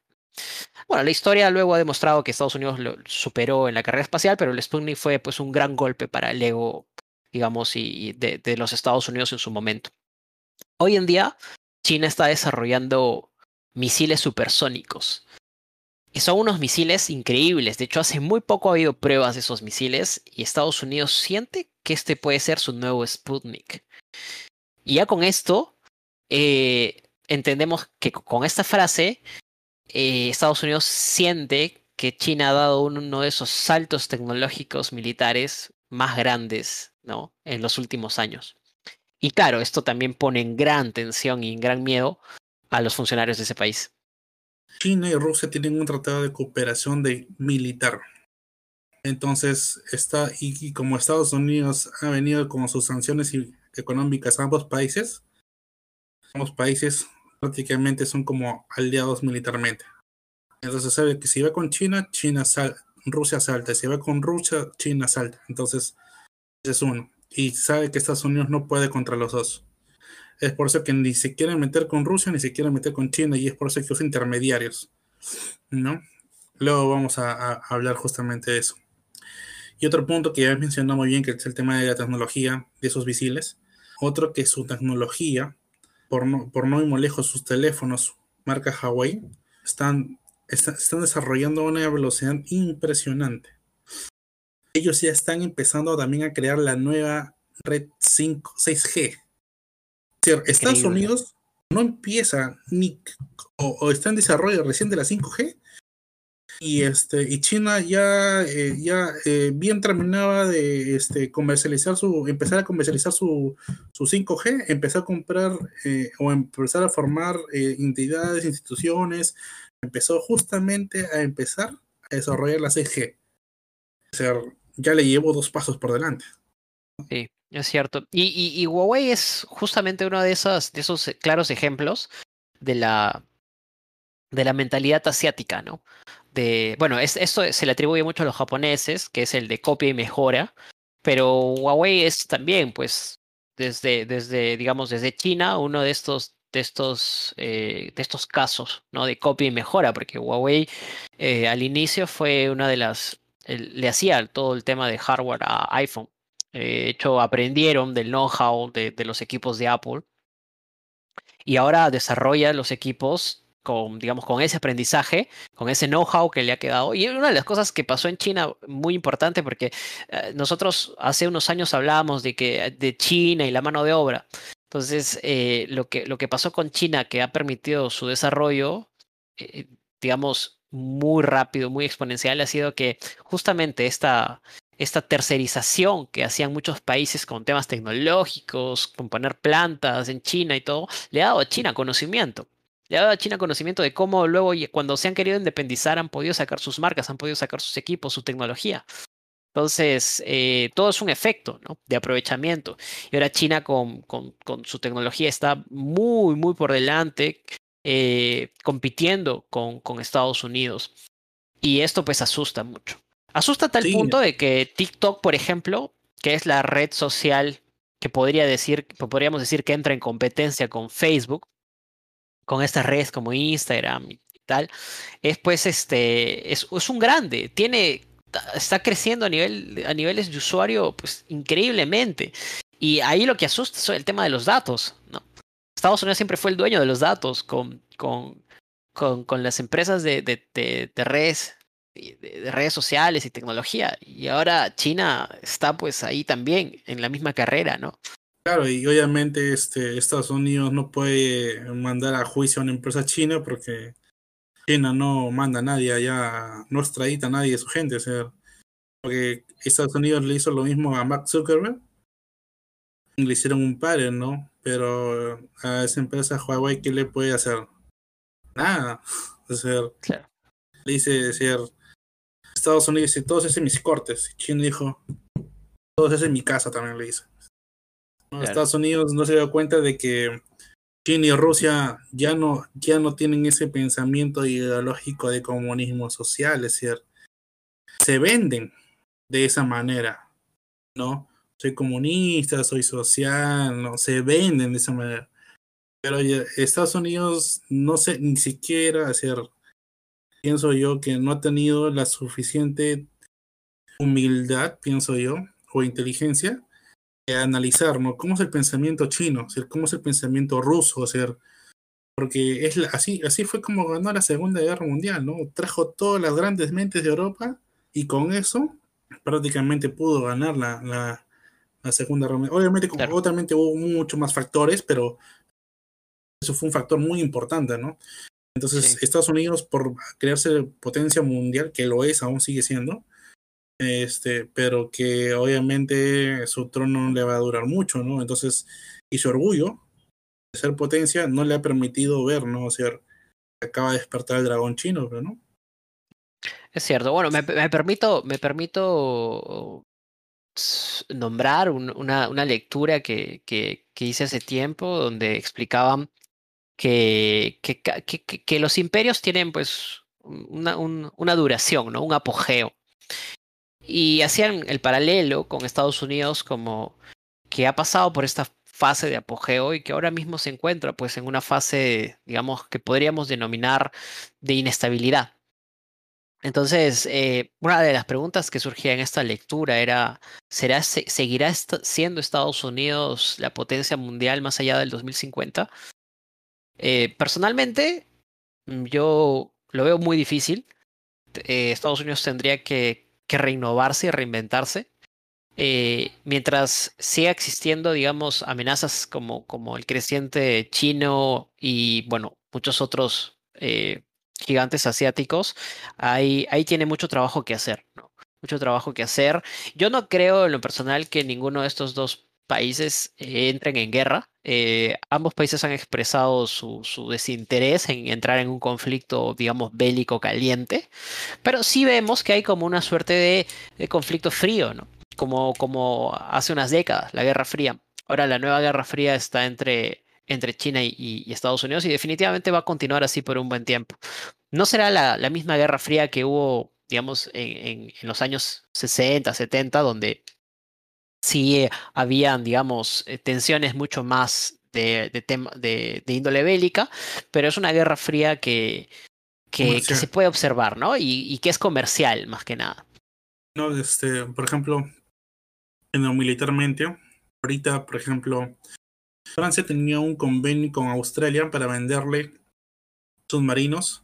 Bueno, la historia luego ha demostrado que Estados Unidos lo superó en la carrera espacial, pero el Sputnik fue pues un gran golpe para el ego, digamos, y de, los Estados Unidos en su momento. Hoy en día, China está desarrollando misiles supersónicos. Y son unos misiles increíbles. De hecho, hace muy poco ha habido pruebas de esos misiles y Estados Unidos siente que este puede ser su nuevo Sputnik. Y ya con esto, eh, entendemos que con esta frase, eh, Estados Unidos siente que China ha dado uno de esos saltos tecnológicos militares más grandes ¿no? en los últimos años. Y claro, esto también pone en gran tensión y en gran miedo a los funcionarios de ese país. China y Rusia tienen un tratado de cooperación de militar. Entonces, está, y, y como Estados Unidos ha venido con sus sanciones económicas a ambos países, ambos países prácticamente son como aliados militarmente. Entonces sabe que si va con China, China sal, Rusia salta. Si va con Rusia, China salta. Entonces, es uno. Y sabe que Estados Unidos no puede contra los dos. Es por eso que ni se quieren meter con Rusia, ni se quieren meter con China, y es por eso que usan intermediarios. ¿No? Luego vamos a, hablar justamente de eso. Y otro punto que ya mencionado muy bien, que es el tema de la tecnología de esos misiles. Otro que su tecnología por no, por no ir muy lejos, sus teléfonos marca Huawei están, están desarrollando una velocidad impresionante. Ellos ya están empezando también a crear la nueva red 5, 6G. Estados Unidos no empieza ni o, o, está en desarrollo recién de la 5G y este y China ya eh, ya eh, bien terminaba de este comercializar su empezar a comercializar su, su 5G empezar a comprar eh, o empezar a formar entidades instituciones empezó justamente a empezar a desarrollar la 6G o sea ya le llevo dos pasos por delante. Sí es cierto. Y, y, y Huawei es justamente uno de esos de esos claros ejemplos de la de la mentalidad asiática, ¿no? Bueno, esto se le atribuye mucho a los japoneses, que es el de copia y mejora, pero Huawei es también, pues, desde, desde digamos, desde China, uno de estos, de estos, eh, de estos casos, ¿no? De copia y mejora, porque Huawei eh, al inicio fue una de las, le hacía todo el tema de hardware a iPhone. Eh, de hecho, aprendieron del know-how de los equipos de Apple y ahora desarrolla los equipos con, digamos, con ese aprendizaje, con ese know-how que le ha quedado. Y una de las cosas que pasó en China, muy importante, porque eh, nosotros hace unos años hablábamos de que de China y la mano de obra. Entonces, eh, lo, que, lo que pasó con China, que ha permitido su desarrollo, eh, digamos, muy rápido, muy exponencial, ha sido que justamente esta, esta tercerización que hacían muchos países con temas tecnológicos, con poner plantas en China y todo, le ha dado a China conocimiento. Le ha dado a China conocimiento de cómo luego, cuando se han querido independizar, han podido sacar sus marcas, han podido sacar sus equipos, su tecnología. Entonces, eh, todo es un efecto ¿no? de aprovechamiento. Y ahora China con, con, con, su tecnología está muy, muy por delante, eh, compitiendo con, con Estados Unidos. Y esto pues asusta mucho. Asusta a tal punto de que TikTok, por ejemplo, que es la red social que podría decir, podríamos decir que entra en competencia con Facebook, con estas redes como Instagram y tal, es pues este, es, un grande, tiene, está creciendo a, nivel, a niveles de usuario pues increíblemente. Y ahí lo que asusta es el tema de los datos, ¿no? Estados Unidos siempre fue el dueño de los datos con, con, con, con las empresas de, de, de, de redes de, redes sociales y tecnología. Y ahora China está pues ahí también en la misma carrera, ¿no? Claro, y obviamente este, Estados Unidos no puede mandar a juicio a una empresa china porque China no manda a nadie allá, no extradita a nadie de su gente. O sea, porque Estados Unidos le hizo lo mismo a Mark Zuckerberg. Le hicieron un padre, ¿no? Pero a esa empresa Huawei, ¿qué le puede hacer? Nada. O sea, claro. le dice decir, Estados Unidos dice, todos es en mis cortes. China dijo, todos es en mi casa también le dice. Estados Unidos no se dio cuenta de que China y Rusia ya no, ya no tienen ese pensamiento ideológico de comunismo social, es decir, se venden de esa manera, ¿no? Soy comunista, soy social, no, se venden de esa manera. Pero Estados Unidos no sé ni siquiera hacer pienso yo que no ha tenido la suficiente humildad, pienso yo, o inteligencia, analizar, ¿no? ¿Cómo es el pensamiento chino? ¿Cómo es el pensamiento ruso? O sea, porque es así, así fue como ganó la Segunda Guerra Mundial, ¿no? Trajo todas las grandes mentes de Europa y con eso prácticamente pudo ganar la, la, la Segunda Guerra Mundial. Obviamente, claro. obviamente hubo muchos más factores, pero eso fue un factor muy importante, ¿no? Entonces, sí. Estados Unidos, por crearse potencia mundial, que lo es, aún sigue siendo, este, pero que obviamente su trono no le va a durar mucho, ¿no? Entonces, y su orgullo de ser potencia no le ha permitido ver, ¿no? O sea, acaba de despertar el dragón chino, pero no. Es cierto. Bueno, me, me permito, me permito nombrar un, una, una, lectura que, que, que hice hace tiempo donde explicaban que, que los imperios tienen pues una, un, una, duración, ¿no? Un apogeo. Y hacían el paralelo con Estados Unidos como que ha pasado por esta fase de apogeo y que ahora mismo se encuentra pues en una fase, digamos, que podríamos denominar de inestabilidad. Entonces, eh, una de las preguntas que surgía en esta lectura era, ¿será, se, ¿seguirá siendo Estados Unidos la potencia mundial más allá del 2050? Eh, personalmente, mm, yo lo veo muy difícil. Eh, Estados Unidos tendría que, que, reinnovarse y reinventarse. Eh, mientras siga existiendo, digamos, amenazas como, como el creciente chino y, bueno, muchos otros eh, gigantes asiáticos, ahí, ahí tiene mucho trabajo que hacer, ¿no? Mucho trabajo que hacer. Yo no creo en lo personal que ninguno de estos dos países eh, entren en guerra. Eh, ambos países han expresado su, desinterés en entrar en un conflicto, digamos, bélico caliente, pero sí vemos que hay como una suerte de, conflicto frío, ¿no? Como, hace unas décadas, la Guerra Fría. Ahora la nueva Guerra Fría está entre, China y, Estados Unidos y definitivamente va a continuar así por un buen tiempo. No será la, misma Guerra Fría que hubo, digamos, en los años 60, 70, donde sí habían, digamos, eh, tensiones mucho más de, de, tema, de, de, índole bélica, pero es una guerra fría que, que, que se puede observar, ¿no? Y, y, que es comercial, más que nada. No, este, por ejemplo, en lo militarmente, ahorita, por ejemplo, Francia tenía un convenio con Australia para venderle submarinos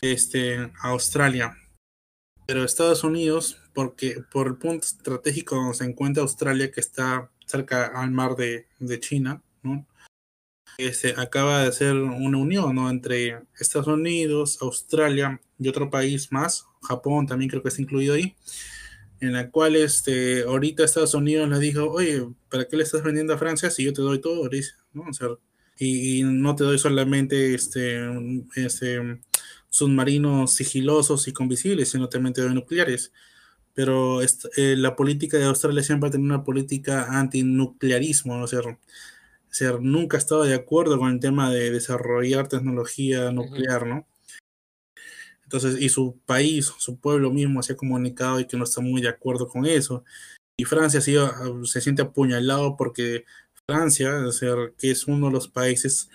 este, a Australia. Pero Estados Unidos porque por el punto estratégico donde se encuentra Australia, que está cerca al mar de, de China, ¿no? Este, acaba de ser una unión ¿no? entre Estados Unidos, Australia y otro país más, Japón también creo que está incluido ahí, en la cual este, ahorita Estados Unidos le dijo, oye, ¿para qué le estás vendiendo a Francia si yo te doy todo? ¿no? y, no te doy solamente este, este, submarinos sigilosos y convisibles, sino también te doy nucleares. Pero eh, la política de Australia siempre ha tenido una política antinuclearismo, ¿no? o sea, nunca ha estado de acuerdo con el tema de desarrollar tecnología nuclear, ¿no? Entonces, y su país, su pueblo mismo se ha comunicado y que no está muy de acuerdo con eso. Y Francia se siente apuñalado porque Francia, que es uno de los países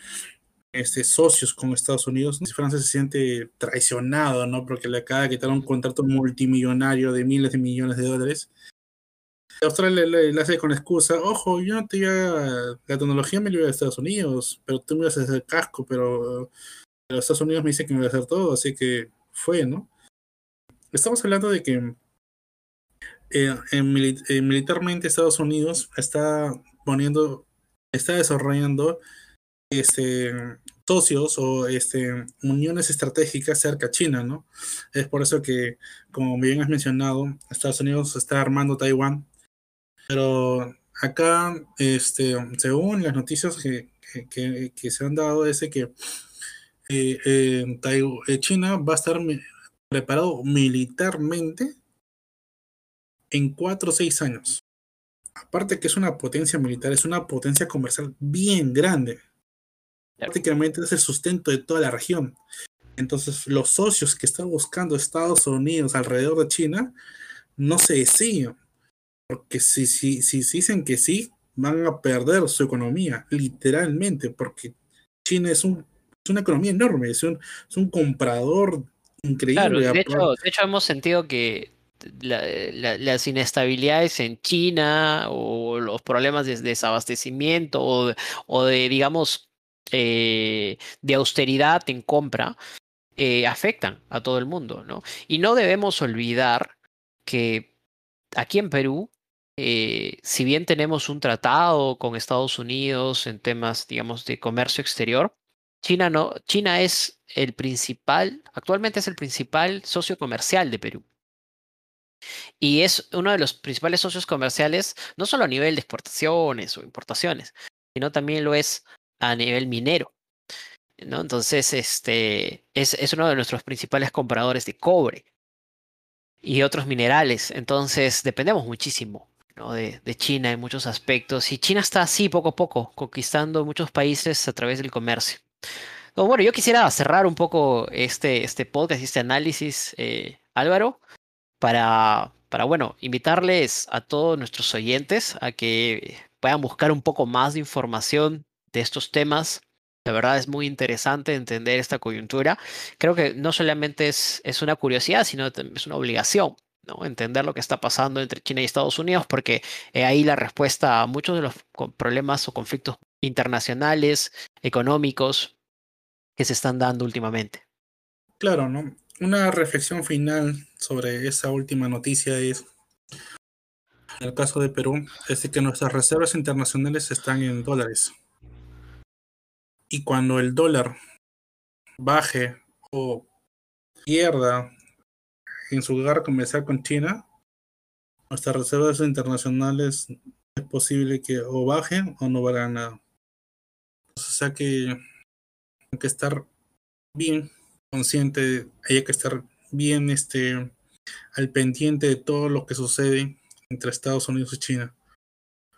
este, socios con Estados Unidos, Francia se siente traicionado, ¿no? Porque le acaba de quitar un contrato multimillonario de miles de millones de dólares. Australia le, hace con excusa, ojo, yo no te iba, la tecnología me lleva a Estados Unidos, pero tú me vas a hacer casco, pero, Estados Unidos me dice que me va a hacer todo, así que fue, ¿no? Estamos hablando de que eh, en militarmente Estados Unidos está poniendo, está desarrollando este, socios o este, uniones estratégicas cerca a China, ¿no? Es por eso que, como bien has mencionado, Estados Unidos está armando Taiwán, pero acá, este, según las noticias que, se han dado, es que eh, eh, China va a estar preparado militarmente en cuatro o seis años. Aparte que es una potencia militar, es una potencia comercial bien grande. Prácticamente es el sustento de toda la región. Entonces, los socios que están buscando Estados Unidos alrededor de China no se deciden. Porque si, si, si dicen que sí, van a perder su economía, literalmente, porque China es, un, es una economía enorme, es un, es un comprador increíble. de, hecho, de hecho, hemos sentido que las inestabilidades en China o los problemas de desabastecimiento o, o de, digamos, eh, de austeridad en compra eh, afectan a todo el mundo, ¿no? Y no debemos olvidar que aquí en Perú eh, si bien tenemos un tratado con Estados Unidos en temas, digamos, de comercio exterior, China no, China es el principal, actualmente es el principal socio comercial de Perú. Y es uno de los principales socios comerciales, no solo a nivel de exportaciones o importaciones, sino también lo es a nivel minero. ¿no? Entonces, este es, uno de nuestros principales compradores de cobre y otros minerales. Entonces, dependemos muchísimo de, China en muchos aspectos. Y China está así poco a poco, conquistando muchos países a través del comercio. bueno, yo quisiera cerrar un poco este, este podcast este análisis, eh, Álvaro, para, para, bueno, invitarles a todos nuestros oyentes a que puedan buscar un poco más de información de estos temas. La verdad es muy interesante entender esta coyuntura. Creo que no solamente es, es una curiosidad, sino es una obligación entender lo que está pasando entre China y Estados Unidos, porque eh, ahí la respuesta a muchos de los problemas o conflictos internacionales, económicos, que se están dando últimamente. Claro, ¿no? Una reflexión final sobre esa última noticia es, en el caso de Perú, es que nuestras reservas internacionales están en dólares. Y cuando el dólar baje o pierda en su lugar comercial con China, nuestras reservas internacionales es posible que o bajen o no valgan nada. O sea que hay que estar bien consciente, hay que estar bien este, al pendiente de todo lo que sucede entre Estados Unidos y China.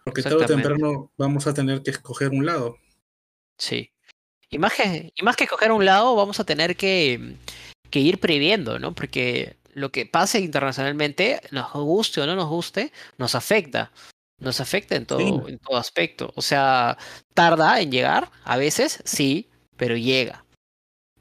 Porque tarde o temprano vamos a tener que escoger un lado. Sí. Y más que, y más que escoger un lado, vamos a tener que, que ir previendo, ¿no? Porque lo que pase internacionalmente, nos guste o no nos guste, nos afecta. Nos afecta en todo, en todo aspecto. O sea, tarda en llegar, a veces sí, pero llega.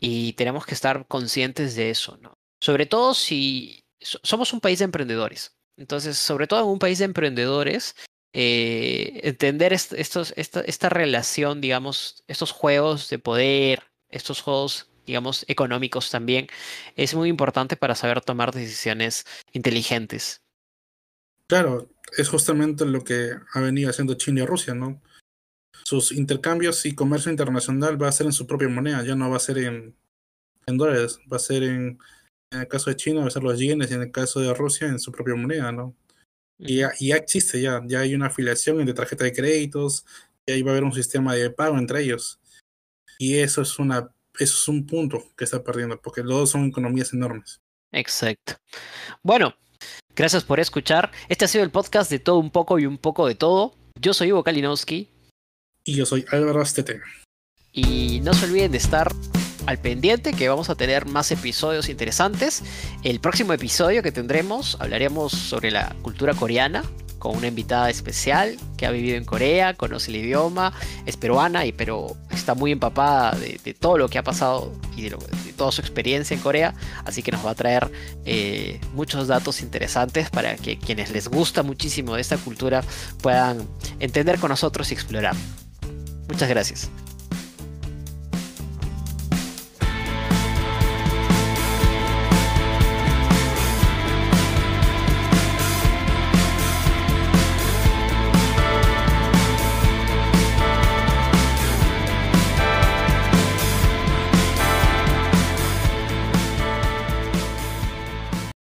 Y tenemos que estar conscientes de eso, ¿no? Sobre todo si somos un país de emprendedores. Entonces, sobre todo en un país de emprendedores, eh, entender esta relación, digamos, estos juegos de poder, estos juegos digamos, económicos también, es muy importante para saber tomar decisiones inteligentes. Claro, es justamente lo que ha venido haciendo China y Rusia, ¿no? sus intercambios y comercio internacional va a ser en su propia moneda, ya no va a ser en, en dólares, va a ser en, en el caso de China, va a ser los yenes y en el caso de Rusia en su propia moneda, ¿no? Y ya, existe, ya, ya hay una afiliación entre tarjeta de créditos, y ahí va a haber un sistema de pago entre ellos. Y eso es una eso es un punto que está perdiendo, porque los dos son economías enormes. Exacto. Bueno, gracias por escuchar. Este ha sido el podcast de todo un poco y un poco de todo. Yo soy Ivo Kalinowski. Y yo soy Álvaro Astete. Y no se olviden de estar al pendiente que vamos a tener más episodios interesantes. El próximo episodio que tendremos hablaremos sobre la cultura coreana con una invitada especial que ha vivido en Corea, conoce el idioma, es peruana y pero está muy empapada de, de todo lo que ha pasado y de, lo, de, toda su experiencia en Corea, así que nos va a traer eh, muchos datos interesantes para que quienes les gusta muchísimo de esta cultura puedan entender con nosotros y explorar. Muchas gracias.